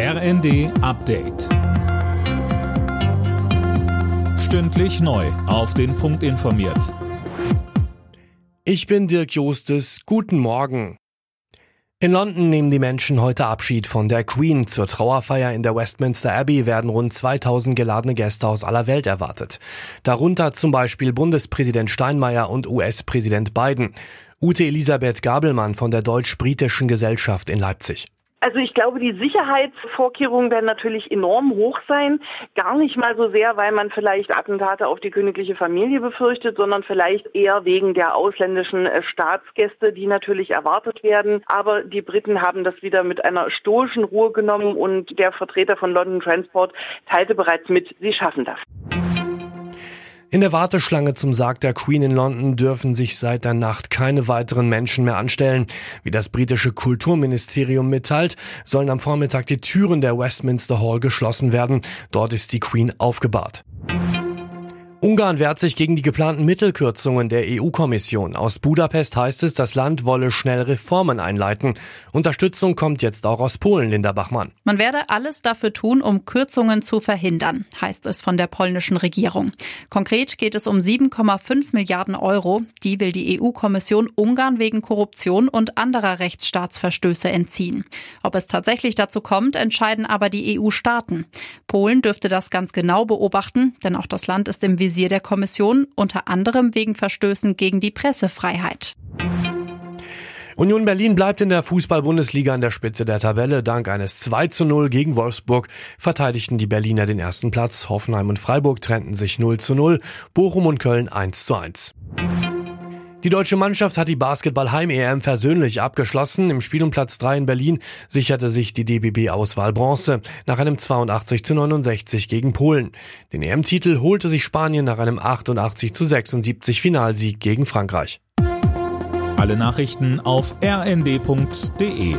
RND Update. Stündlich neu. Auf den Punkt informiert. Ich bin Dirk Jostes. Guten Morgen. In London nehmen die Menschen heute Abschied von der Queen. Zur Trauerfeier in der Westminster Abbey werden rund 2000 geladene Gäste aus aller Welt erwartet. Darunter zum Beispiel Bundespräsident Steinmeier und US-Präsident Biden. Ute Elisabeth Gabelmann von der Deutsch-Britischen Gesellschaft in Leipzig. Also ich glaube, die Sicherheitsvorkehrungen werden natürlich enorm hoch sein. Gar nicht mal so sehr, weil man vielleicht Attentate auf die königliche Familie befürchtet, sondern vielleicht eher wegen der ausländischen äh, Staatsgäste, die natürlich erwartet werden. Aber die Briten haben das wieder mit einer stoischen Ruhe genommen und der Vertreter von London Transport teilte bereits mit, sie schaffen das. In der Warteschlange zum Sarg der Queen in London dürfen sich seit der Nacht keine weiteren Menschen mehr anstellen. Wie das britische Kulturministerium mitteilt, sollen am Vormittag die Türen der Westminster Hall geschlossen werden. Dort ist die Queen aufgebahrt. Ungarn wehrt sich gegen die geplanten Mittelkürzungen der EU-Kommission. Aus Budapest heißt es, das Land wolle schnell Reformen einleiten. Unterstützung kommt jetzt auch aus Polen, Linda Bachmann. Man werde alles dafür tun, um Kürzungen zu verhindern, heißt es von der polnischen Regierung. Konkret geht es um 7,5 Milliarden Euro. Die will die EU-Kommission Ungarn wegen Korruption und anderer Rechtsstaatsverstöße entziehen. Ob es tatsächlich dazu kommt, entscheiden aber die EU-Staaten. Polen dürfte das ganz genau beobachten, denn auch das Land ist im Visier der Kommission, unter anderem wegen Verstößen gegen die Pressefreiheit. Union Berlin bleibt in der Fußball-Bundesliga an der Spitze der Tabelle. Dank eines 2 zu 0 gegen Wolfsburg verteidigten die Berliner den ersten Platz. Hoffenheim und Freiburg trennten sich 0 zu 0, Bochum und Köln 1 zu 1. Die deutsche Mannschaft hat die Basketball-Heim-EM versöhnlich abgeschlossen. Im Spiel um Platz 3 in Berlin sicherte sich die DBB-Auswahl Bronze nach einem 82 zu 69 gegen Polen. Den EM-Titel holte sich Spanien nach einem 88 zu 76 Finalsieg gegen Frankreich. Alle Nachrichten auf rnd.de